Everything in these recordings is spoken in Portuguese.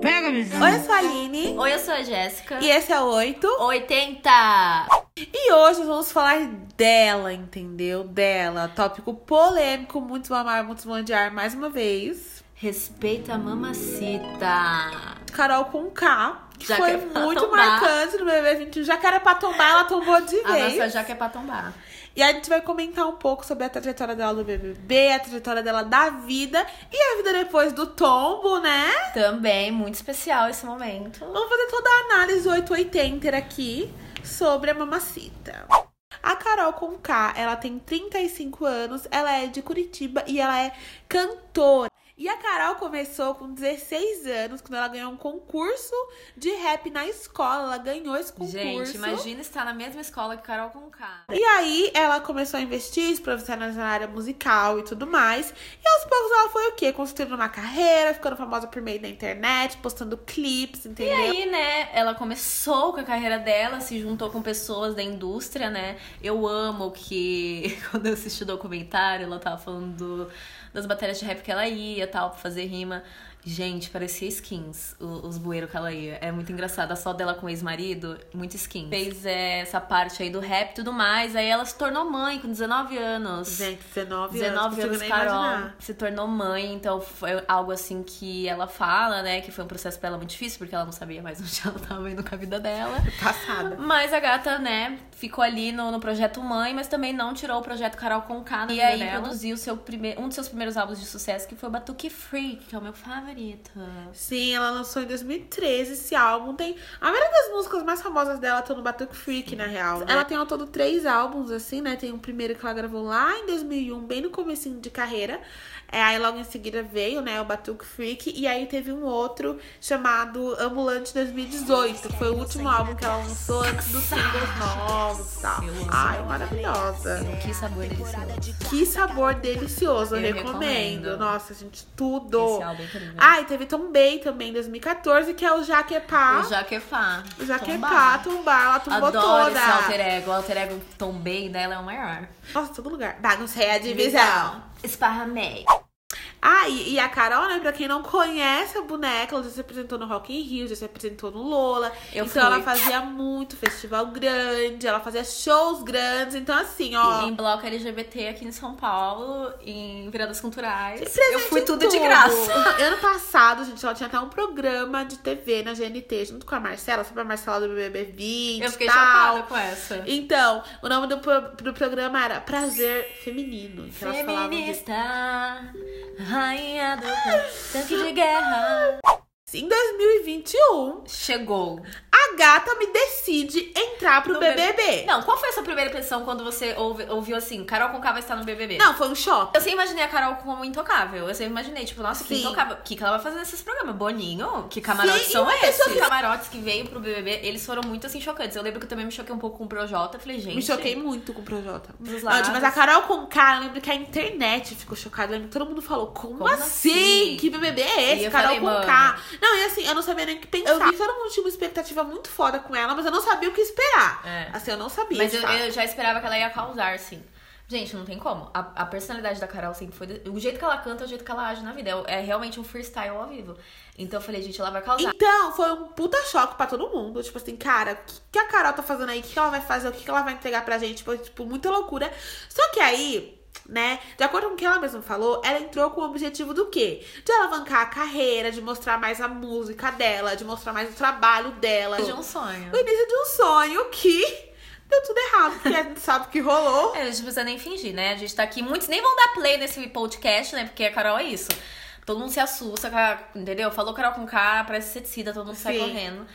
pega, visão. Oi, eu sou a Aline. Oi, eu sou a Jéssica. E esse é o 8. 80! E hoje vamos falar dela, entendeu? Dela. Tópico polêmico, muitos vão amar, muitos vão odiar mais uma vez. Respeita a mamacita. Carol com K. Que Já foi que é muito tombar. marcante no BBB 21. Já que era pra tombar, ela tombou de A vez. nossa jaca é pra tombar. E a gente vai comentar um pouco sobre a trajetória dela no BBB, a trajetória dela da vida e a vida depois do tombo, né? Também, muito especial esse momento. Vamos fazer toda a análise 880 aqui sobre a mamacita. A Carol com K, ela tem 35 anos, ela é de Curitiba e ela é cantora. E a Carol começou com 16 anos, quando ela ganhou um concurso de rap na escola. Ela ganhou esse concurso. Gente, imagina estar na mesma escola que Carol com K. E aí ela começou a investir, se profissionalizar na área musical e tudo mais. E aos poucos ela foi o quê? Construindo uma carreira, ficando famosa por meio da internet, postando clipes, E entendeu? aí, né, ela começou com a carreira dela, se juntou com pessoas da indústria, né? Eu amo que quando eu assisti o documentário, ela tava falando do- das batalhas de rap que ela ia, tal, pra fazer rima. Gente, parecia skins, os bueiros que ela ia. É muito engraçado. A só dela com o ex-marido, muito skins. Fez é, essa parte aí do rap e tudo mais. Aí ela se tornou mãe com 19 anos. Gente, 19, 19 anos, anos, consigo nem Carol imaginar. se tornou mãe, então foi algo assim que ela fala, né? Que foi um processo pra ela muito difícil, porque ela não sabia mais onde ela tava indo com a vida dela. Passada. Mas a gata, né, ficou ali no, no projeto Mãe, mas também não tirou o projeto Carol com K na E aí dela. produziu seu primeiro, um dos seus primeiros álbuns de sucesso, que foi o Batuque Freak, que é o meu favorito. Sim, ela lançou em 2013 esse álbum. Tem a maioria das músicas mais famosas dela estão no Batuque Freak, na real. né? Ela tem ao todo três álbuns, assim, né? Tem um primeiro que ela gravou lá em 2001, bem no comecinho de carreira. É, aí logo em seguida veio, né, o Batuque Freak. E aí teve um outro chamado Ambulante 2018, que foi o último álbum que ela lançou antes dos singles novos e tal. Ai, maravilhosa. Que sabor delicioso. Que sabor delicioso, eu, Eu recomendo. recomendo. Nossa, gente, tudo. Esse álbum é incrível. Ah, e teve Tombay também em 2014, que é o Jaquepá. o Jaquepá. O Jaquepá, Tombar. Tumbar, ela tumbou Adoro toda. esse alter ego. O alter ego Tom Bay dela é o maior. Nossa, todo lugar. Baguncei a divisão. Esparramei. Ah, e, e a Carol, né, pra quem não conhece a boneca, ela já se apresentou no Rock in Rio, já se apresentou no Lola. Eu então fui. ela fazia muito festival grande, ela fazia shows grandes. Então, assim, ó. em bloco LGBT aqui em São Paulo, em viradas culturais. Eu fui em tudo, de tudo. graça. Ano passado, gente, ela tinha até um programa de TV na GNT, junto com a Marcela, sobre a Marcela do BBB 20 Eu fiquei tal. chocada com essa. Então, o nome do, do programa era Prazer Feminino. Feminista, rainha do tanque de guerra. Em 2021, Chegou. A gata me decide entrar pro No BBB. Não, qual foi a sua primeira impressão quando você ouve- ouviu assim, Carol Conká vai estar no BBB? Não, foi um choque. Eu sempre imaginei a Carol como intocável. Eu sempre imaginei, tipo, nossa, que Sim. intocável. O que, que ela vai fazer nesses programas? Boninho? Que camarotes Sim, são esses? que- Camarotes que veio pro BBB, eles foram muito, assim, chocantes. Eu lembro que eu também me choquei um pouco com o Projota. Falei, gente... Me choquei muito com o Projota. Dos Não, mas a Carol com K, eu lembro que a internet ficou chocada. Eu lembro que todo mundo falou, como, Como assim? assim? Que BBB é esse? Carol falei, com mano. K. Não, e assim, eu não sabia nem o que pensar. Eu vi que todo mundo tinha uma expectativa muito foda com ela, mas eu não sabia o que esperar. É. Assim, eu não sabia. Mas eu, eu já esperava que ela ia causar, assim. Gente, não tem como. A, a personalidade da Carol sempre foi. de- O jeito que ela canta é o jeito que ela age na vida. É, é realmente um freestyle ao vivo. Então eu falei, gente, ela vai causar. Então, foi um puta choque pra todo mundo. Tipo assim, cara, o que, que a Carol tá fazendo aí? O que, que ela vai fazer? O que, que ela vai entregar pra gente? Foi, tipo, muita loucura. Só que aí, né, de acordo com o que ela mesma falou, ela entrou com o objetivo do quê? De alavancar a carreira, de mostrar mais a música dela, de mostrar mais o trabalho dela. de um sonho. O início de um sonho que deu tudo errado, porque a gente sabe o que rolou. É, a gente não precisa nem fingir, né? A gente tá aqui. Muitos nem vão dar play nesse podcast, né? Porque a Carol é isso. Todo mundo se assusta, entendeu? Falou Carol com K, parece ceticida, todo mundo sai Sim. correndo.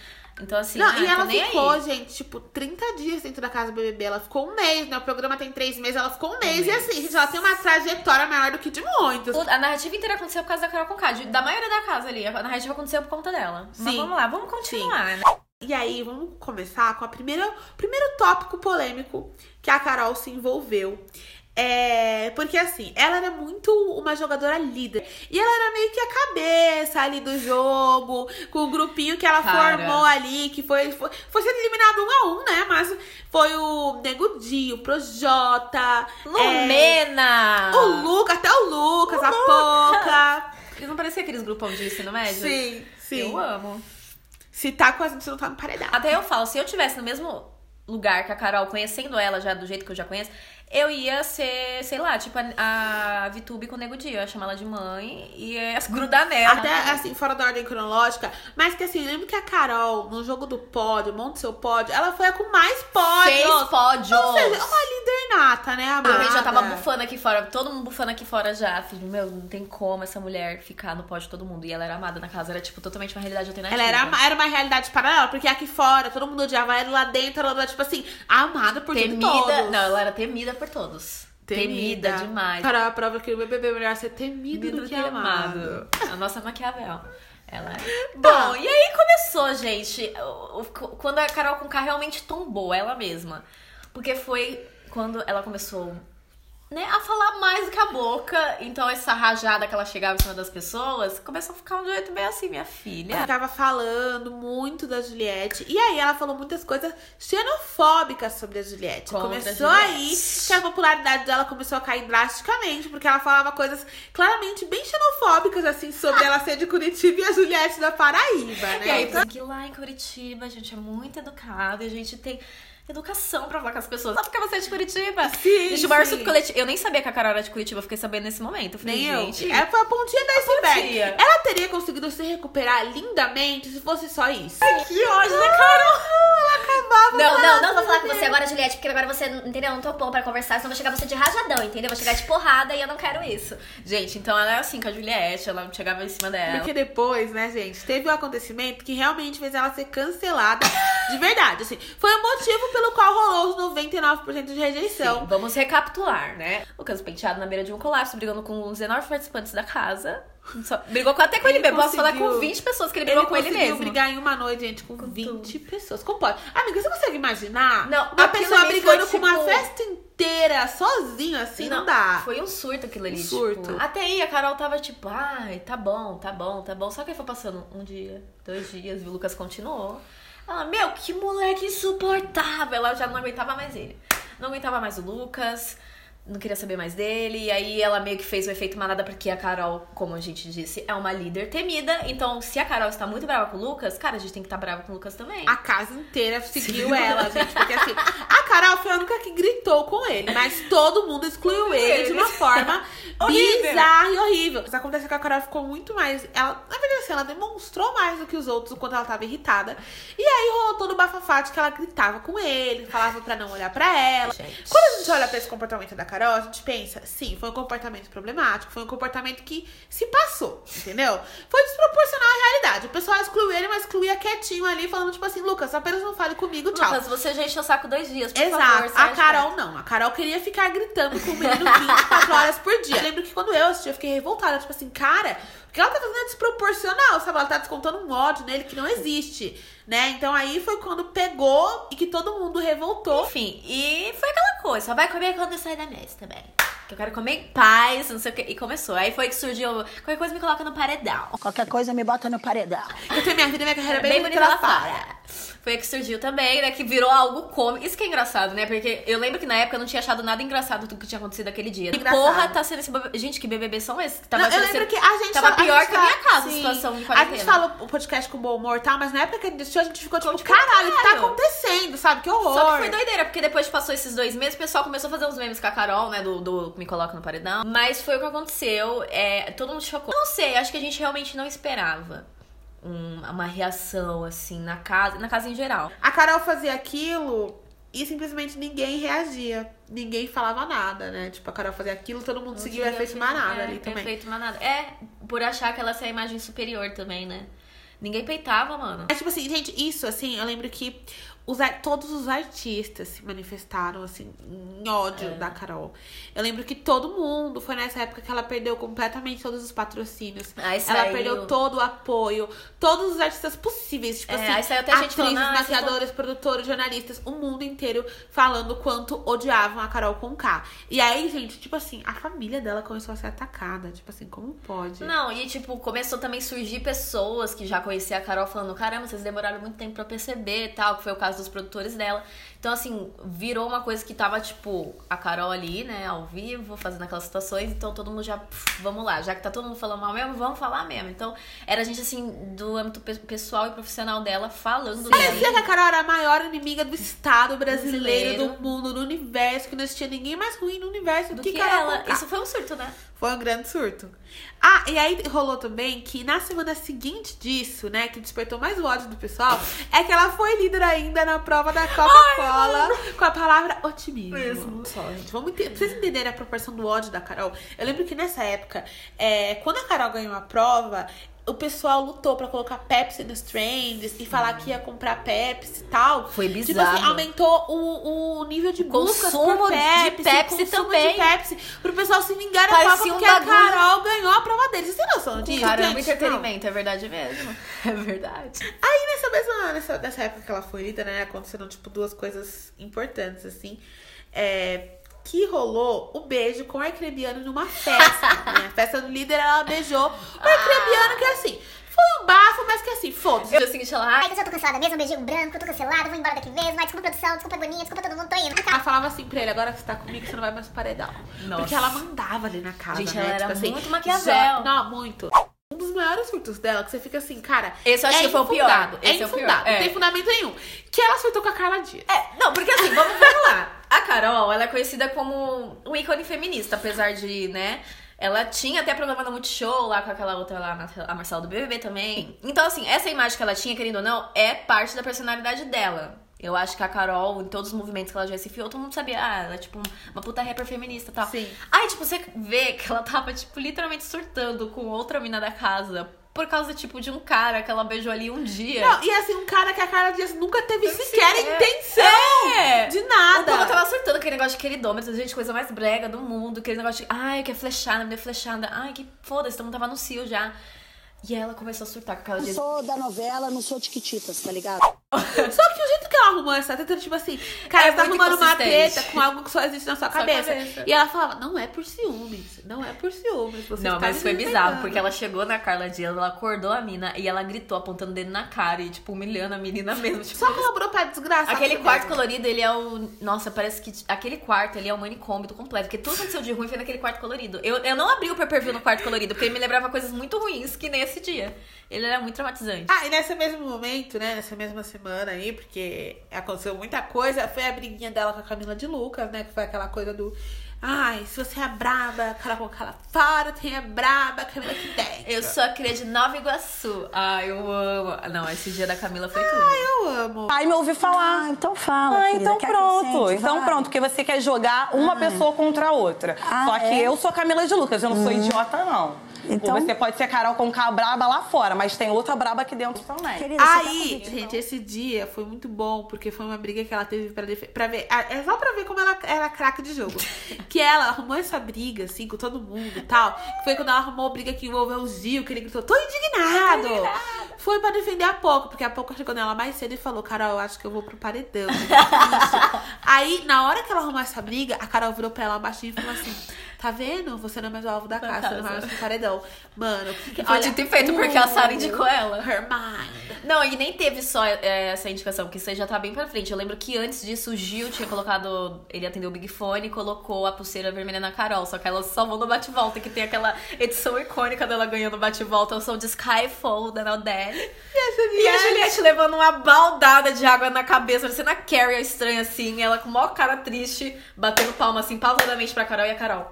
Então, assim, Não, ah, e ela ficou, aí. gente, tipo, 30 dias dentro da casa do BBB. Ela ficou um mês, né? O programa tem três meses, ela ficou um mês. E mês. assim, gente, ela tem uma trajetória maior do que de muitos. A narrativa inteira aconteceu por causa da Carol Conká, da maioria da casa ali. A narrativa aconteceu por conta dela. Mas Sim. vamos lá, vamos continuar, né? E aí, vamos começar com o primeiro tópico polêmico que a Carol se envolveu. É, porque assim, ela era muito uma jogadora líder. E ela era meio que a cabeça ali do jogo, com o grupinho que ela Cara. formou ali, que foi, foi, foi sendo eliminado um a um, né? Mas foi o Nego Di, o Projota, é, Lumena! o Lucas, até o Lucas, a Poca. Eles não pareciam aqueles grupão de ensino médio? Sim, sim. Eu amo. Se tá a gente, não tá no paredão. Até eu falo, se eu tivesse no mesmo lugar que a Carol, conhecendo ela já do jeito que eu já conheço, eu ia ser, sei lá, tipo a, a Vitube com o Nego Dia. Eu ia chamar ela de mãe e ia grudar nela. Até assim, fora da ordem cronológica. Mas que assim, lembro que a Carol, no jogo do pódio, monte seu pódio, ela foi a com mais pódios. Fez pódios. Ou seja, uma líder nata, né, amada? A gente já tava bufando aqui fora, todo mundo bufando aqui fora já. Filho, meu, não tem como essa mulher ficar no pódio de todo mundo. E ela era amada na casa, era tipo totalmente uma realidade alternativa. Ela era, era uma realidade paralela, porque aqui fora todo mundo odiava ela, lá dentro ela era, tipo assim, amada por temida. todos. Não, ela era temida por todos. Temida, temida demais. Para a prova que o BBB é melhor ser temido, do, do que, que amado. amado. A nossa Maquiavel. Ela é. Bom, e aí começou, gente, quando a Carol com K realmente tombou ela mesma. Porque foi quando ela começou né, a falar mais do que a boca. Então, essa rajada que ela chegava em cima das pessoas começou a ficar um jeito bem assim, minha filha. Ela tava falando muito da Juliette. E aí, ela falou muitas coisas xenofóbicas sobre a Juliette. Contra começou a Juliette. aí que a popularidade dela começou a cair drasticamente, porque ela falava coisas claramente bem xenofóbicas, assim, sobre ela ser de Curitiba e a Juliette da Paraíba, né? E aí, então... lá em Curitiba a gente é muito educado e a gente tem educação pra falar com as pessoas. Só porque você é de Curitiba. Sim. Gente, o maior surto coletivo. Eu nem sabia que a Carol era de Curitiba, fiquei sabendo nesse momento. Eu falei, nem gente. Eu. É, foi a pontinha da iceberg. Ela teria conseguido se recuperar lindamente se fosse só isso. Ai, que ódio da Carol. Não, não, não vou falar com você agora, Juliette, porque agora você, entendeu? Não tô bom pra conversar, senão vou chegar você de rajadão, entendeu? Vou chegar de porrada e eu não quero isso. Gente, então ela é assim com a Juliette, ela chegava em cima dela. Porque depois, né, gente, teve um acontecimento que realmente fez ela ser cancelada de verdade. Assim, foi o motivo pelo qual rolou 99% de rejeição. Sim, vamos recapitular, né? Lucas Penteado na beira de um colapso, brigando com os enormes participantes da casa. Só, brigou até com ele, ele mesmo. Posso falar com 20 pessoas que ele brigou ele com ele mesmo. Ele brigar em uma noite, gente, com, com 20 tudo. pessoas. Como pode? Amiga, você consegue imaginar? Não, uma pessoa brigando foi, com uma tipo, festa inteira, sozinho, assim, não, não, dá. Foi um surto aquilo ali. Um surto. Tipo, até aí a Carol tava tipo, ai, tá bom, tá bom, tá bom. Só que aí foi passando um dia, dois dias, e o Lucas continuou. Ela, meu, que moleque insuportável. Ela já não aguentava mais ele. Não aguentava mais o Lucas não queria saber mais dele. E aí ela meio que fez o efeito manada, porque a Carol, como a gente disse, é uma líder temida. Então, se a Carol está muito brava com o Lucas, cara, a gente tem que estar tá brava com o Lucas também. A casa inteira seguiu Sim. ela, gente. Porque assim, a Carol foi a única que gritou com ele, mas todo mundo excluiu ele de uma forma bizarra e horrível. Isso acontece que a Carol ficou muito mais. Ela, na verdade, assim, ela demonstrou mais do que os outros o quanto ela tava irritada. E aí rolou todo o bafafá de que ela gritava com ele, falava pra não olhar pra ela. Gente. Quando a gente olha pra esse comportamento da Carol, a gente pensa, sim, foi um comportamento problemático, foi um comportamento que se passou, entendeu? Foi desproporcional à realidade. O pessoal excluiu ele, mas excluía quietinho ali, falando tipo assim, Lucas, apenas não fale comigo, tchau. Lucas, você já encheu o saco dois dias, por Exato. favor. A Carol não. A Carol queria ficar gritando com o menino 24 horas por dia. Eu lembro que quando eu assisti, eu fiquei revoltada, tipo assim, cara, o que ela tá fazendo é desproporcional, sabe? Ela tá descontando um ódio nele que não existe, né? Então aí foi quando pegou e que todo mundo revoltou. Enfim, e foi aquela coisa, só vai comer quando sair da mesa também que eu quero comer em paz, não sei o que. E começou. Aí foi que surgiu. Qualquer coisa me coloca no paredão. Qualquer coisa me bota no paredão. Eu tenho minha vida e minha carreira bem, bem bonita lá fora. Foi aí que surgiu também, né? Que virou algo cômico. Isso que é engraçado, né? Porque eu lembro que na época eu não tinha achado nada engraçado do que tinha acontecido aquele dia. E porra, tá sendo esse. Gente, que BBB são esses? Tava não, eu lembro que a gente Tava pior a que a minha casa, sim. a situação de quarentena. A gente fala o podcast com bom humor e tal, mas na época que a gente assistiu, a gente ficou tipo, caralho, o que tá acontecendo, sabe? Que horror. Só que foi doideira, porque depois que passou esses dois meses, o pessoal começou a fazer uns memes com a Carol, né? Do, do Me Coloca no Paredão. Mas foi o que aconteceu. É, todo mundo chocou. Não sei, acho que a gente realmente não esperava um, uma reação, assim, na casa, na casa em geral. A Carol fazia aquilo e simplesmente ninguém reagia. Ninguém falava nada, né? Tipo, a Carol fazia aquilo, todo mundo seguia o efeito manada é, ali também. Efeito manada. É, por achar que ela é a imagem superior também, né? Ninguém peitava, mano. É tipo assim, gente, isso, assim, eu lembro que os, todos os artistas se manifestaram, assim, em ódio é. da Carol. Eu lembro que todo mundo, foi nessa época que ela perdeu completamente todos os patrocínios. Aí ela saiu... perdeu todo o apoio, todos os artistas possíveis, tipo é, assim, atrizes, falando, ah, maquiadores, tô... produtores, jornalistas, o mundo inteiro falando quanto odiavam a Carol com K. E aí, gente, tipo assim, a família dela começou a ser atacada, tipo assim, como pode? Não, e tipo, começou também a surgir pessoas que já conheciam a Carol falando, caramba, vocês demoraram muito tempo pra perceber tal, que foi o caso caso dos produtores dela. Então, assim, virou uma coisa que tava, tipo, a Carol ali, né, ao vivo, fazendo aquelas situações. Então, todo mundo já, pff, vamos lá, já que tá todo mundo falando mal mesmo, vamos falar mesmo. Então, era a gente, assim, do âmbito pessoal e profissional dela falando Parecia que a Carol era a maior inimiga do Estado brasileiro, Brasileiro. do mundo, do universo, que não existia ninguém mais ruim no universo do, Do que, que, Carol ela. Isso foi um surto, né? Foi um grande surto. Ah, e aí rolou também que na semana seguinte disso, né, que despertou mais o ódio do pessoal, é que ela foi líder ainda na prova da Coca-Cola com a palavra otimismo. Mesmo. Só, gente, vamos entender, pra vocês entenderem a proporção do ódio da Carol. Eu lembro que nessa época, é, quando a Carol ganhou a prova, o pessoal lutou pra colocar Pepsi nos trends e falar que ia comprar Pepsi e tal. Foi Tipo bizarro. assim, aumentou o, o nível de buscas consumo por de Pepsi, Pepsi consumo também. de Pepsi, pro pessoal se vingar Parecia prova um porque a. Carol ganhou a prova deles. Vocês têm noção disso? Caramba, gente? entretenimento, é verdade mesmo. É verdade. Aí nessa mesma, nessa, nessa época que ela foi líder, né, aconteceram, tipo, duas coisas importantes, assim. É, que rolou o beijo com o Arcrebiano numa festa. né? A festa do líder, ela beijou o Arcrebiano, que assim, foi um bafo, mas que assim, foda-se. No dia seguinte, ela, Ai, que eu já tô cancelada mesmo, um beijinho branco, tô cancelada, vou embora daqui mesmo. Ai, desculpa produção, desculpa Boninha, desculpa todo mundo, tô indo. Ela falava assim pra ele, agora que você tá comigo, você não vai mais pro paredão. Nossa. Porque ela mandava ali na casa, Gente, né? ela era tipo assim, muito Maquiavel. já- Não, muito. Um dos maiores surtos dela, que você fica assim, cara. Esse eu acho é que foi o pior. infundado, É Esse é o pior. infundado, não É. tem fundamento nenhum. Que ela surtou com a Carla Dias. É, não, porque assim, vamos, vamos lá. A Carol, ela é conhecida como um ícone feminista, apesar de, né? Ela tinha até programa no Multishow lá com aquela outra lá, a Marcela do BBB também. Então, assim, essa imagem que ela tinha, querendo ou não, é parte da personalidade dela. Eu acho que a Carol, em todos os movimentos que ela já se enfiou, todo mundo sabia, ah, ela é tipo um- uma puta rapper feminista e tal. Sim. Aí, tipo, você vê que ela tava, tipo, literalmente surtando com outra mina da casa. Por causa, tipo, de um cara que ela beijou ali um dia. Não, e assim, um cara que a Carla Dias nunca teve sequer sequer. intenção É. de O povo nada. tava surtando aquele negócio de queridômetro, gente, coisa mais brega do mundo. Aquele negócio de, ai, que é flechada, me deu flechada. Ai, que foda-se, todo mundo tava no cio já. E ela começou a surtar com aquela Não dia. sou da novela, não sou tiquititas, tá ligado? Só que o jeito que ela arrumou essa treta, tipo assim, cara, É você tá arrumando uma treta com algo que só existe na sua cabeça. cabeça. E ela falava, não é por ciúmes, não é por ciúmes. Você Não, está mas foi desrespeitando." bizarro, porque ela chegou na Carla Dias, ela acordou a mina e ela gritou, apontando o dedo na cara e, tipo, humilhando a menina mesmo. Tipo, Só colaborou pra desgraçar. Aquele tudo quarto colorido, ele é o. Nossa, parece que. Aquele quarto, ele é o manicômio do completo. Porque tudo aconteceu de ruim foi naquele quarto colorido. Eu, eu não abri o pay per view no quarto colorido, porque ele me lembrava coisas muito ruins que nem esse dia. Ele era muito traumatizante. Ah, e nesse mesmo momento, né? Nessa mesma semana aí, porque aconteceu muita coisa, foi a briguinha dela com a Camila de Lucas, né? Que foi aquela coisa do. Ai, se você é braba, cara com cara fora, tem é braba, Camila que tem. Eu sou a cria de Nova Iguaçu. Ah, eu amo. Não, esse dia da Camila foi tudo. Eu amo. Aí me ouvi falar. Ah, então fala, Ah, querida, então que pronto. Então Vai. pronto, porque você quer jogar uma pessoa contra a outra. Ah, Só que é? eu sou Camila de Lucas, eu não sou idiota, não. Então- você pode ser Carol com K braba lá fora, mas tem outra braba aqui dentro também. Querida, você tá Aí, com gente, esse dia foi muito bom, porque foi uma briga que ela teve pra, pra ver. É só pra ver como ela era craque de jogo. que ela arrumou essa briga, assim, com todo mundo e tal. Que foi quando ela arrumou a briga que envolveu o Gil, que ele gritou, tô indignado! Foi pra defender a Poco, porque a Poco chegou nela mais cedo e falou, Carol, eu acho que eu vou pro paredão. Aí, na hora que ela arrumou essa briga, a Carol virou pra ela baixinho e falou assim: Tá vendo? Você não é mais o alvo da casa, você não vai mais pro paredão. Mano, que, Foi dito e feito, porque a Sarah indicou ela. Her mind. Não, e nem teve só é, essa indicação, porque isso aí já tá bem pra frente. Eu lembro que antes disso o Gil tinha colocado. Ele atendeu o Big Fone e colocou a pulseira vermelha na Carol. Só que ela salvou no bate-volta, que tem aquela edição icônica dela ganhando bate-volta, o som de Skyfall da Naudel. E a Juliette levando uma baldada de água na cabeça, parecendo a Carrie a estranha assim, ela com maior cara triste, batendo palma assim, pausadamente pra Carol e a Carol.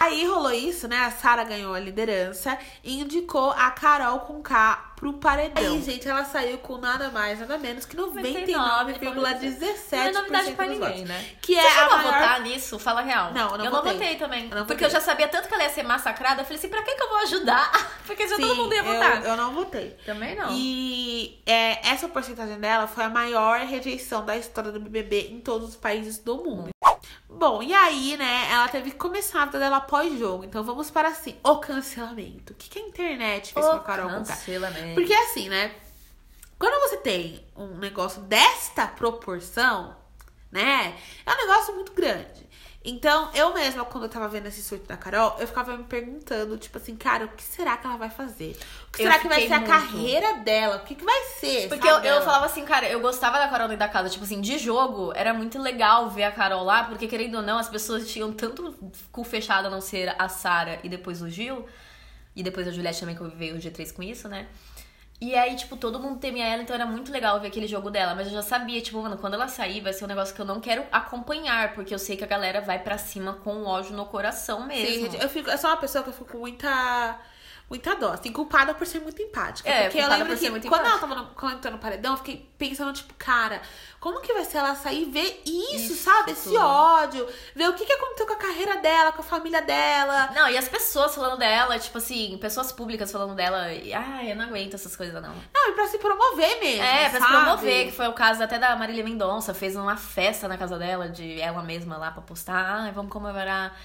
Aí rolou isso, né? A Sara ganhou a liderança e indicou a Carol com K pro paredão. Aí, gente, ela saiu com nada mais, nada menos que 99,17% Não é novidade pra ninguém, votos. né? Que Você é a chegou a maior... votar nisso? Fala a real. Não, eu não eu votei. não votei também. Eu não porque votei. eu já sabia tanto que ela ia ser massacrada. Eu falei assim, pra que, que eu vou ajudar? Porque já todo mundo ia eu, votar. eu não votei. Também não. E é, essa porcentagem dela foi a maior rejeição da história do BBB em todos os países do mundo. Bom, e aí, né, ela teve que começar a vida dela pós-jogo. Então vamos para assim, o cancelamento. O que, que a internet fez com a Carol Conká? cancelamento. Porque assim, né? Quando você tem um negócio desta proporção, né? É um negócio muito grande. Então, eu mesma, quando eu tava vendo esse surto da Carol, eu ficava me perguntando, tipo assim, cara, o que será que ela vai fazer? O que Eu será que vai ser a muito. carreira dela? O que, que vai ser? Porque eu, eu falava assim, cara, eu gostava da Carol dentro da casa. Tipo assim, de jogo, era muito legal ver a Carol lá, porque querendo ou não, as pessoas tinham tanto cu fechado a não ser a Sara e depois o Gil. E depois a Juliette também, que eu veio o G3 com isso, né? E aí, tipo, todo mundo temia ela, então era muito legal ver aquele jogo dela. Mas eu já sabia, tipo, mano, quando ela sair, vai ser um negócio que eu não quero acompanhar, porque eu sei que a galera vai pra cima com ódio no coração Sim, mesmo. gente, eu, fico, eu sou uma pessoa que eu fico com muita. Muita dó, assim, culpada por ser muito empática. É, porque eu lembro que muito quando ela empática. tava no, quando ela entrou no paredão, eu fiquei pensando, tipo, cara, como que vai ser ela sair e ver isso, sabe? Esse ódio, ver o que, que aconteceu com a carreira dela, com a família dela. Não, e as pessoas falando dela, tipo assim, pessoas públicas falando dela, e, ai, eu não aguento essas coisas, não. Não, e pra se promover mesmo. É, pra se sabe? promover, que foi o caso até da Marília Mendonça, fez uma festa na casa dela, de ela mesma lá pra postar, ai, vamos comemorar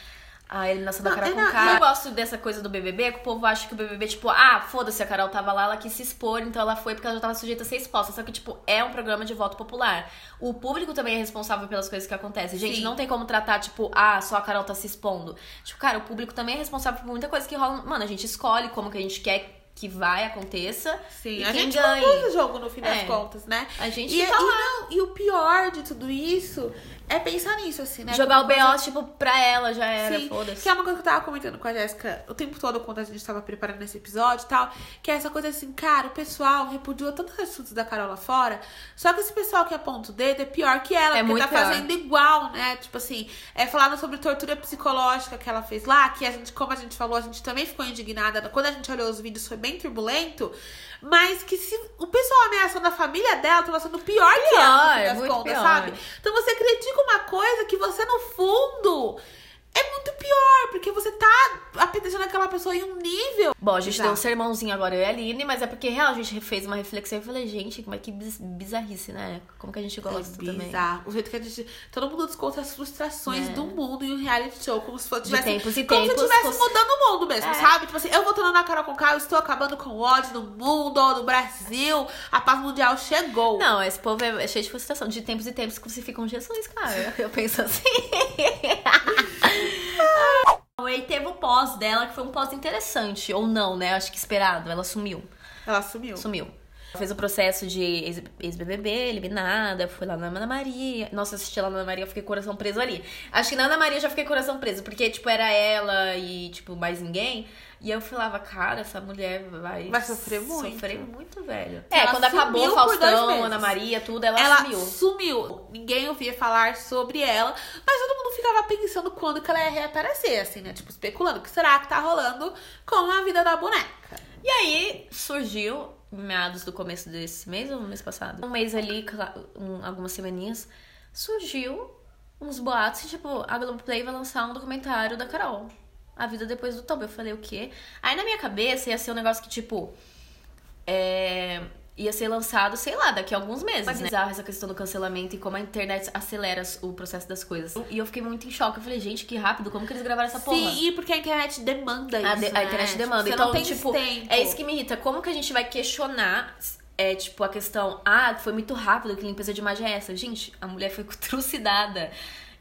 a eliminação da Não, Carol com K. e- Eu gosto dessa coisa do BBB, que o povo acha que o BBB, tipo, ah, foda-se, a Carol tava lá, ela quis se expor, então ela foi porque ela já tava sujeita a ser exposta. Só que, tipo, é um programa de voto popular. O público também é responsável pelas coisas que acontecem. Gente, Sim. não tem como tratar, tipo, ah, só a Carol tá se expondo. Tipo, cara, o público também é responsável por muita coisa que rola. Mano, a gente escolhe como que a gente quer que vai, aconteça. Sim, e a gente ganha. o jogo no fim das É. contas, né? A gente e, e não, e o pior de tudo isso é pensar nisso, assim, né? Jogar o BO, tipo, pra ela já era, foda-se. que é uma coisa que eu tava comentando com a Jéssica o tempo todo quando a gente tava preparando esse episódio e tal. Que é essa coisa assim, cara, o pessoal repudiou tantas atitudes da Carol lá fora. Só que esse pessoal que aponta o dedo é pior que ela, É porque muito tá pior. fazendo igual, né? Tipo assim, é falando sobre tortura psicológica que ela fez lá, que a gente, como a gente falou, a gente também ficou indignada. Quando a gente olhou os vídeos foi bem turbulento. Mas que se o pessoal ameaçando a família dela, tava sendo pior, que ela, no fim Pior, das contas, pior. sabe? Então você critica uma coisa que você, no fundo, é muito pior, porque você tá apetecendo aquela pessoa em um nível. Bom, a gente Exato. deu um sermãozinho agora, eu e a Aline, mas é porque, real, a gente fez uma reflexão e falei, gente, mas que biz- bizarrice, né? Como que a gente gosta é também. O jeito que a gente. Todo mundo desconta as frustrações É. do mundo em um reality show, como se fosse. De tivesse- tempos e como tempos, se estivesse você- mudando o mundo mesmo, É. sabe? Tipo assim, eu vou tornando a Carol com K, eu estou acabando com o ódio no mundo, no Brasil. A paz mundial chegou. Não, esse povo é, é cheio de frustração. De tempos e tempos crucificam Jesus, cara. Eu penso assim. E teve o pós dela, que foi um pós interessante. Ou não, né? Acho que esperado. Ela sumiu. Ela sumiu. Sumiu. Fez o processo de ex- ex-BBB, eliminada, foi lá na Ana Maria. Nossa, assisti lá na Ana Maria, eu fiquei coração preso ali. Acho que na Ana Maria eu já fiquei coração preso, porque, tipo, era ela e, tipo, mais ninguém. E eu falava, cara, essa mulher vai... Vai sofrer muito. Sofrer muito, velho. Ela É, quando acabou o Faustão. Ana Maria, tudo, ela, ela sumiu. sumiu. Ninguém ouvia falar sobre ela, mas todo mundo ficava pensando quando que ela ia reaparecer, assim, né? Tipo, especulando o que será que tá rolando com a vida da boneca. E aí surgiu, meados do começo desse mês ou no mês passado? Um mês ali, um- algumas semaninhas, surgiu uns boatos tipo, a Globoplay vai lançar um documentário da Carol. A vida depois do tombo. Eu falei, o quê? Aí na minha cabeça ia ser um negócio que, tipo, é, ia ser lançado, sei lá, daqui a alguns meses, né? Bizarro essa questão do cancelamento e como a internet acelera o processo das coisas. E eu fiquei muito em choque. Eu falei, gente, que rápido, como que eles gravaram essa porra? Sim, e porque a internet demanda isso. A, de- a né? internet Tipo, demanda. você então, tem tipo, tempo. é isso que me irrita. Como que a gente vai questionar, é, tipo, a questão, ah, foi muito rápido, que limpeza de imagem é essa? Gente, a mulher foi trucidada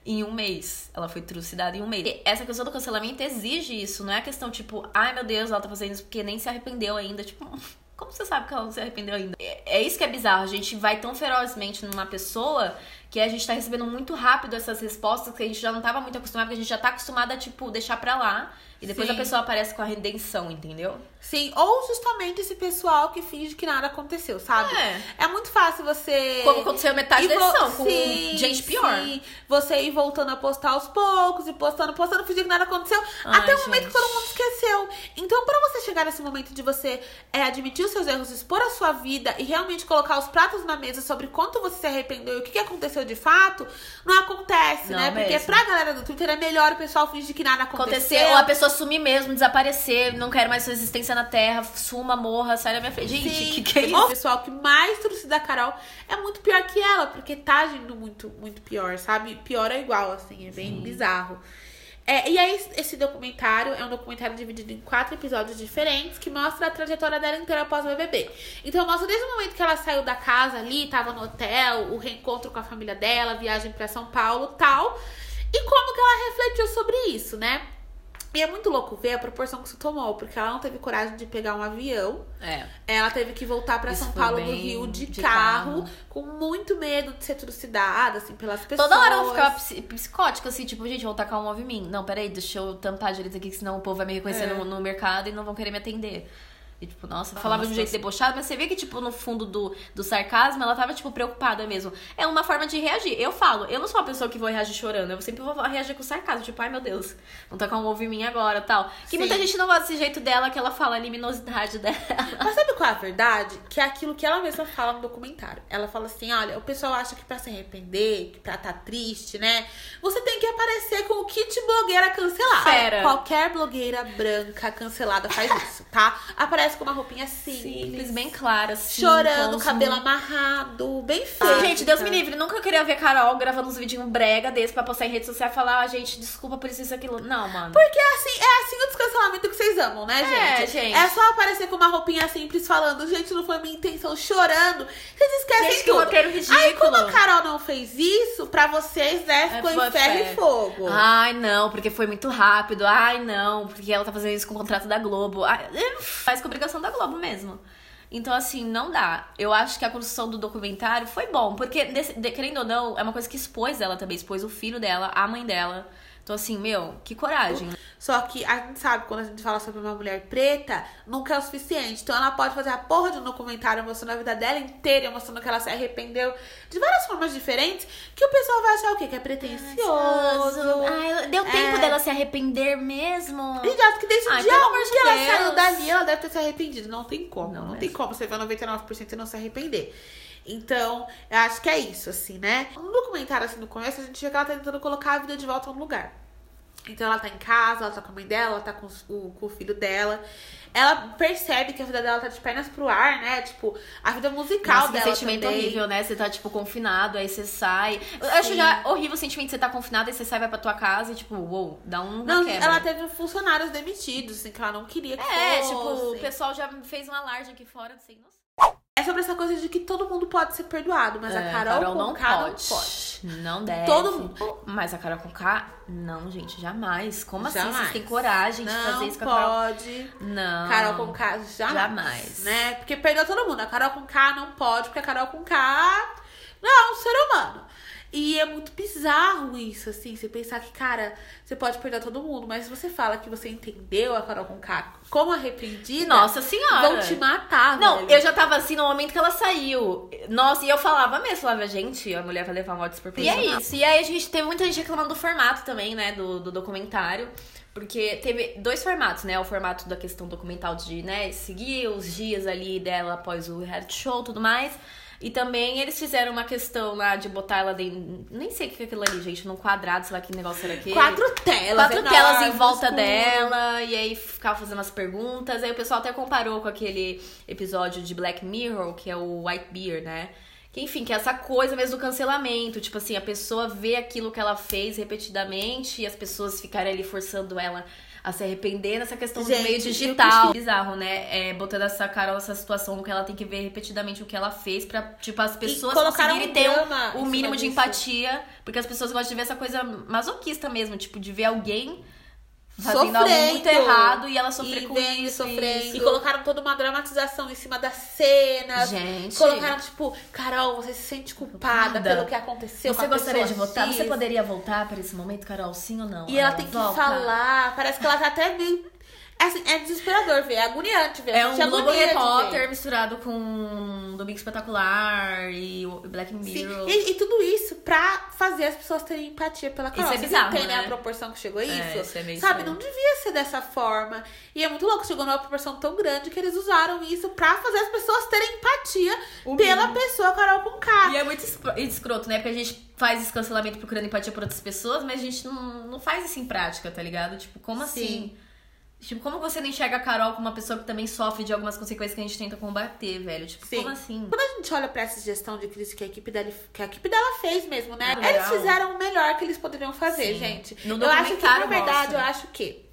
em um mês. Ela foi trucidada em um mês. E essa questão do cancelamento exige isso. Não é a questão, tipo, ai meu Deus, ela tá fazendo isso porque nem se arrependeu ainda. Tipo, como você sabe que ela não se arrependeu ainda? É, é isso que é bizarro. A gente vai tão ferozmente numa pessoa que a gente tá recebendo muito rápido essas respostas que a gente já não tava muito acostumado, porque a gente já tá acostumada a, tipo, deixar pra lá. E depois Sim. a pessoa aparece com a redenção, entendeu? Sim, ou justamente esse pessoal que finge que nada aconteceu, sabe? É. É muito fácil você. Como aconteceu metade da edição, com Sim, gente pior. sim. Você ir voltando a postar aos poucos, e postando, postando, fingindo que nada aconteceu, Ai, até o momento gente. que todo mundo esqueceu. Então, pra você chegar nesse momento de você é, admitir os seus erros, expor a sua vida e realmente colocar os pratos na mesa sobre quanto você se arrependeu e o que que aconteceu de fato, não acontece, Não né? Porque mesmo. pra galera do Twitter é melhor o pessoal fingir que nada aconteceu. Acontecer, ou a pessoa sumir mesmo, desaparecer, não quero mais sua existência na Terra, suma, morra, sai da minha frente. Gente, Sim. que que é O isso? pessoal que mais trouxe da Carol é muito pior que ela, porque tá agindo muito, muito pior, sabe? Pior é igual, assim, é bem bizarro. É, e aí, esse documentário é um documentário dividido em quatro episódios diferentes que mostra a trajetória dela inteira após o BBB. Então, mostra desde o momento que ela saiu da casa ali, tava no hotel, o reencontro com a família dela, viagem pra São Paulo tal. E como que ela refletiu sobre isso, né? E é muito louco ver a proporção que isso tomou, porque ela não teve coragem de pegar um avião. É. Ela teve que voltar pra Isso São Paulo do Rio de, de carro, carro. com muito medo de ser trucidada, assim, pelas pessoas. Toda hora ela ficava psi- psicótica, assim, tipo, gente, vou tacar um móvel em mim. Não, peraí, deixa eu tampar direito aqui, senão o povo vai me reconhecer É. no, no mercado e não vão querer me atender. E, tipo, nossa, falava de um jeito debochado, mas você vê que, tipo, no fundo do, do sarcasmo, ela tava, tipo, preocupada mesmo. É uma forma de reagir. Eu falo, eu não sou uma pessoa que vou reagir chorando, eu sempre vou reagir com sarcasmo, tipo, ai meu Deus, vão tacar um ovo em mim agora tal. Que Sim. muita gente não gosta desse jeito dela, que ela fala a liminosidade dela. Mas sabe qual é a verdade? Que é aquilo que ela mesma fala no documentário. Ela fala assim: olha, o pessoal acha que pra se arrepender, que pra tá triste, né? Você tem que aparecer com o kit blogueira cancelada. Fera. Qualquer blogueira branca cancelada faz isso, tá? Aparece com uma roupinha simples, Simples, bem clara, assim. chorando, cabelo amarrado, bem feio. Gente, Deus me livre, nunca queria ver Carol gravando uns vídeos brega desse pra postar em rede social e falar, ah, gente, desculpa por isso, isso, aquilo. Não, mano. Porque é assim, é assim o descancelamento que vocês amam, né, É, gente? gente. É só aparecer com uma roupinha simples falando, gente, não foi minha intenção, chorando. Vocês esquecem Gente, que tudo. ridículo. Aí, como a Carol não fez isso, pra vocês, né, ficou foi em ferro e fogo. Ai, não, porque foi muito rápido. Ai, não, porque ela tá fazendo isso com o contrato da Globo. Ai, é, faz com obrigação da Globo mesmo. Então, assim, não dá. Eu acho que a construção do documentário foi bom, porque, querendo ou não, é uma coisa que expôs ela também, expôs o filho dela, a mãe dela. Então, assim, meu, que coragem. Só que a gente sabe, quando a gente fala sobre uma mulher preta, nunca é o suficiente. Então ela pode fazer a porra de um documentário mostrando a vida dela inteira, mostrando que ela se arrependeu de várias formas diferentes, que o pessoal vai achar o quê? Que é pretencioso. Ai, deu tempo É. dela se arrepender mesmo. Gente, acho que desde o Ai, dia pelo 1 amor que ela Deus. saiu dali, ela deve ter se arrependido. Não tem como. Não, Não tem como você ver 99% e não se arrepender. Então, eu acho que é isso, assim, né? No documentário, assim, no começo, a gente vê que ela tá tentando colocar a vida de volta no lugar. Então, ela tá em casa, ela tá com a mãe dela, ela tá com, o, com o filho dela. Ela percebe que a vida dela tá de pernas pro ar, né? Tipo, a vida musical Nossa, dela sentimento também. horrível, né? Você tá, tipo, confinado, aí você sai. Eu acho já horrível o sentimento de você tá confinado, aí você sai, vai pra tua casa e, tipo, uou, dá um Não, quebra. ela teve funcionários demitidos, assim, que ela não queria que É, fosse. tipo, o pessoal já fez um alarde aqui fora, assim, nossa. É sobre essa coisa de que todo mundo pode ser perdoado, mas a É, Carol, não, pode. não pode. Não deve. Todo mundo. Mas a Carol com K, não, gente, jamais. Como assim? Jamais. Vocês têm coragem de não fazer isso com a Carol? pode. Não. Carol com K jamais. Jamais. Né? Porque perdoa todo mundo. A Carol com K não pode, porque a Carol com K não é um ser humano. E é muito bizarro isso, assim, você pensar que, cara, você pode perdoar todo mundo, mas se você fala que você entendeu a Carol com K como arrependida, Nossa senhora. vão te matar, Não, velho. eu já tava assim no momento que ela saiu. Nossa, e eu falava mesmo, falava, gente, a mulher vai levar uma E desproporcional. é isso. E aí a gente teve muita gente reclamando do formato também, né, do, do documentário. Porque teve dois formatos, né? O formato da questão documental de, né, seguir os dias ali dela após o reality show e tudo mais. E também eles fizeram uma questão lá de botar ela dentro. Nem sei o que é aquilo ali, gente, num quadrado, sei lá que negócio era aquele. Quatro telas, Quatro enormes, telas em volta escuro. dela, e aí ficava fazendo as perguntas. Aí o pessoal até comparou com aquele episódio de Black Mirror, que é o White Bear, né? Que enfim, que é essa coisa mesmo do cancelamento. Tipo assim, a pessoa vê aquilo que ela fez repetidamente e as pessoas ficarem ali forçando ela a se arrepender nessa questão Gente, do meio digital. Bizarro, né? É, botando essa Carol nessa situação que ela tem que ver repetidamente o que ela fez pra, tipo, as pessoas conseguirem um ter o, o cima mínimo de empatia. Porque as pessoas gostam de ver essa coisa masoquista mesmo, tipo, de ver alguém fazendo algo Sofrendo. muito errado e ela sofrer e com isso. sofrendo. isso. E colocaram toda uma dramatização em cima das cenas. Gente. Colocaram, tipo, Carol, você se sente culpada Culpada. pelo que aconteceu Você com a gostaria de votar? X. Você poderia voltar para esse momento, Carol? Sim ou não? E ela tem que volta. falar. Parece que ela tá até meio. É, assim, é desesperador ver, é agoniante ver. É um Globo Repórter misturado com Domingo Espetacular e o Black Mirror. E, e tudo isso pra fazer as pessoas terem empatia pela Carol. Isso é Vocês bizarro, entendem né? a proporção que chegou a isso? É, isso é meio Sabe, estranho. não devia ser dessa forma. E é muito louco, chegou numa proporção tão grande que eles usaram isso pra fazer as pessoas terem empatia pela pessoa Carol com K. E é muito escroto, né? Porque a gente faz esse cancelamento procurando empatia por outras pessoas, mas a gente não, não faz isso em prática, tá ligado? Tipo, como Sim. assim? Tipo, como você não enxerga a Carol como uma pessoa que também sofre de algumas consequências que a gente tenta combater, velho? Tipo, Sim. como assim? Quando a gente olha pra essa gestão de crise que a equipe dela, que a equipe dela fez mesmo, né? Eles legal. fizeram o melhor que eles poderiam fazer, Sim. gente. No eu acho que, na verdade, mostra. eu acho que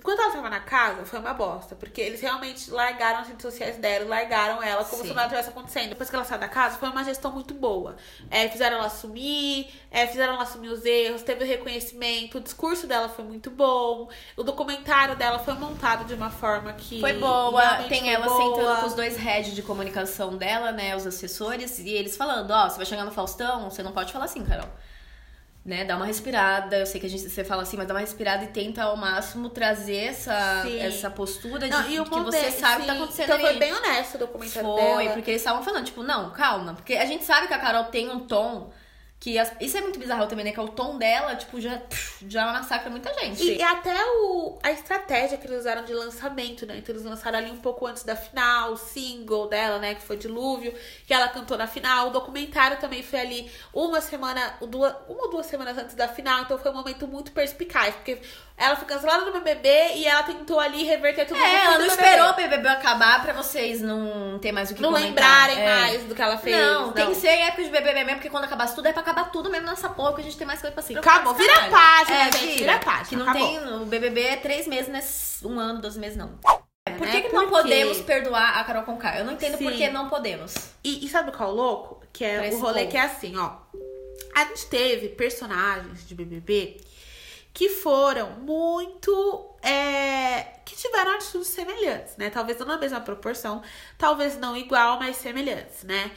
Enquanto ela tava na casa, foi uma bosta. Porque eles realmente largaram as redes sociais dela, largaram ela como Sim. se nada tivesse acontecendo. Depois que ela saiu da casa, foi uma gestão muito boa. É, fizeram ela assumir, é, fizeram ela assumir os erros, teve o reconhecimento, o discurso dela foi muito bom. O documentário dela foi montado de uma forma que. Foi boa, tem foi ela boa. sentando com os dois heads de comunicação dela, né, os assessores, e eles falando, ó, você vai chegar no Faustão, você não pode falar assim, Carol. Né, dá uma respirada, eu sei que a gente, você fala assim, mas dá uma respirada e tenta ao máximo trazer essa, Sim. essa postura de Não, e o que você modelo- sabe o que tá sim, acontecendo Então ali. foi bem honesto o documentário Foi, dela. porque eles estavam falando, tipo, não, calma. Porque a gente sabe que a Carol tem um tom que. as- isso é muito bizarro também, né? Que é o tom dela, tipo, já, já massacra muita gente. E, e até o, a estratégia que eles usaram de lançamento, né? Então eles lançaram ali um pouco antes da final, o single dela, né? Que foi Dilúvio, que ela cantou na final. O documentário também foi ali uma semana, duas, uma ou duas semanas antes da final. Então foi um momento muito perspicaz, porque ela foi cancelada do BBB e ela tentou ali reverter tudo no É, ela não esperou o BBB acabar pra vocês não ter mais o que Não comentar. lembrarem É. mais do que ela fez. Não, tem que ser em época de BBB mesmo, porque quando acabasse tudo é pra acabar tudo mesmo nessa porra, que a gente tem mais coisa pra se preocupar Acabou, vira caralho. página, é, gente, vira página, Que não acabou. tem, o BBB é três meses, nesse, um ano, doze meses, não. Por né? que, que não Por podemos perdoar a Carol Conká? Eu não entendo por Sim. que não podemos. E, e sabe qual é o louco? Que é Pra o rolê povo. que é assim, ó. A gente teve personagens de BBB que foram muito. é, que tiveram atitudes semelhantes, né? Talvez não na mesma proporção, talvez não igual, mas semelhantes, né?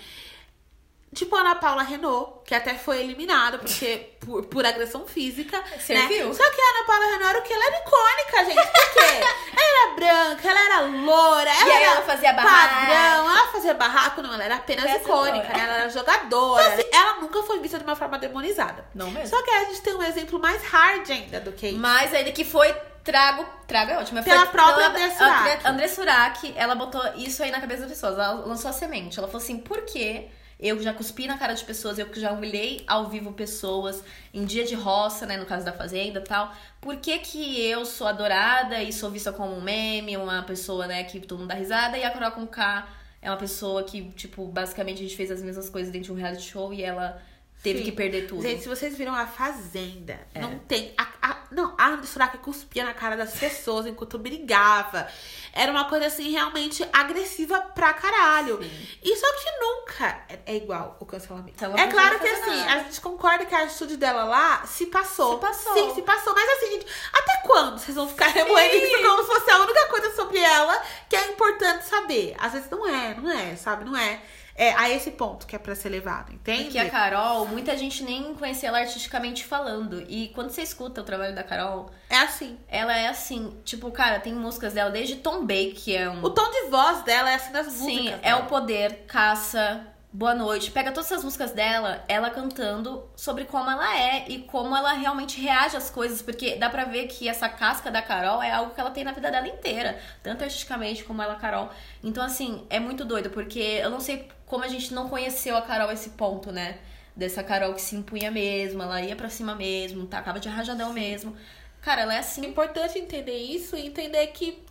Tipo a Ana Paula Renault, que até foi eliminada porque, por, por agressão física. Você né? viu? Só que a Ana Paula Renault era o que? Ela era icônica, gente. Por quê? ela era branca, ela era loura, ela E aí era ela fazia barraco. padrão, ela fazia barraco, não, ela era apenas Essa icônica, foi. né? Ela era jogadora. Assim, ela nunca foi vista de uma forma demonizada. Não mesmo. Só que a gente tem um exemplo mais hard ainda do que isso. Mas ainda que foi trago, trago é ótimo. Pela foi, própria André Surak. André- Surak, ela botou isso aí na cabeça das pessoas. Ela lançou a semente. Ela falou assim, por que eu já cuspi na cara de pessoas, eu que já humilhei ao vivo pessoas em dia de roça, né, no caso da fazenda tal, por que que eu sou adorada e sou vista como um meme, uma pessoa, né, que todo mundo dá risada, e a Carol com K é uma pessoa que, tipo, basicamente a gente fez as mesmas coisas dentro de um reality show e ela teve Sim. que perder tudo. Gente, se vocês viram a Fazenda, É. não tem. A, a- não, a Surak cuspia na cara das pessoas enquanto brigava. Era uma coisa assim, realmente agressiva pra caralho. Sim. E só que nunca é, é igual o cancelamento. Ela é claro que assim, nada. a gente concorda que a atitude dela lá se passou. Se passou. Sim, se passou. Mas assim, gente, até quando vocês vão ficar remoendo isso como se fosse a única coisa sobre ela que é importante saber? Às vezes não é, não é, sabe? Não é. É a esse ponto que é pra ser levado, entende? Porque a Carol, muita gente nem conhecia ela artisticamente falando. E quando você escuta o trabalho da Carol, É assim. ela é assim, tipo, cara, tem músicas dela desde Tom Bake, que é um. O tom de voz dela é assim nas Sim, músicas. é dela. o poder, caça, boa noite. Pega todas essas músicas dela, ela cantando sobre como ela é e como ela realmente reage às coisas, porque dá pra ver que essa casca da Carol é algo que ela tem na vida dela inteira, tanto artisticamente como ela, Carol. Então, assim, é muito doido, porque eu não sei como a gente não conheceu a Carol a esse ponto, né? Dessa Carol que se impunha mesmo, ela ia pra cima mesmo, tacava de rajadão mesmo. Cara, ela é É assim. importante entender isso e entender que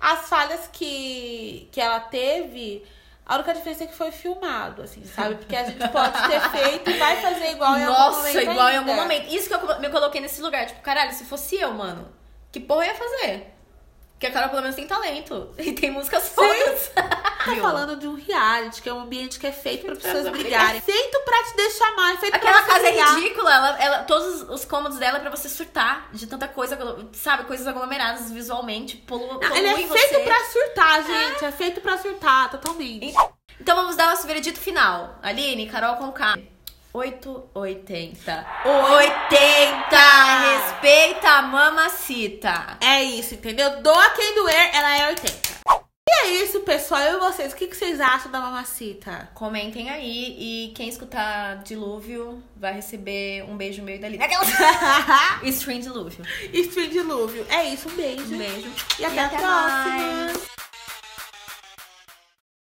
as falhas que, que ela teve, a única diferença é que foi filmado, assim, sabe? Porque a gente pode ter feito e vai fazer igual em algum Nossa, momento igual em ainda. algum momento. Isso que eu me coloquei nesse lugar. Tipo, caralho, se fosse eu, mano, que porra eu ia fazer? Porque a Carol pelo menos tem talento. E tem músicas fodas. Tá falando de um reality, que é um ambiente que é feito pra pessoas brigarem. Feito pra te deixar mal, é feito Aquela pra você casa é ridícula, ela, ela, todos os cômodos dela é pra você surtar de tanta coisa, sabe? Coisas aglomeradas visualmente, polu, Não, ele é você. feito pra surtar, gente. É feito pra surtar, totalmente. Então vamos dar nosso veredito final. Aline, Carol com K. 880. 80! Respeita a mamacita. É isso, entendeu? Doa quem doer, ela é 80. E é isso, pessoal. Eu e vocês, o que, que vocês acham da mamacita? Comentem aí e quem escutar Dilúvio vai receber um beijo meu e da. Stream Dilúvio. Stream Dilúvio. É isso, um beijo. Um beijo. E até, a próxima. mais.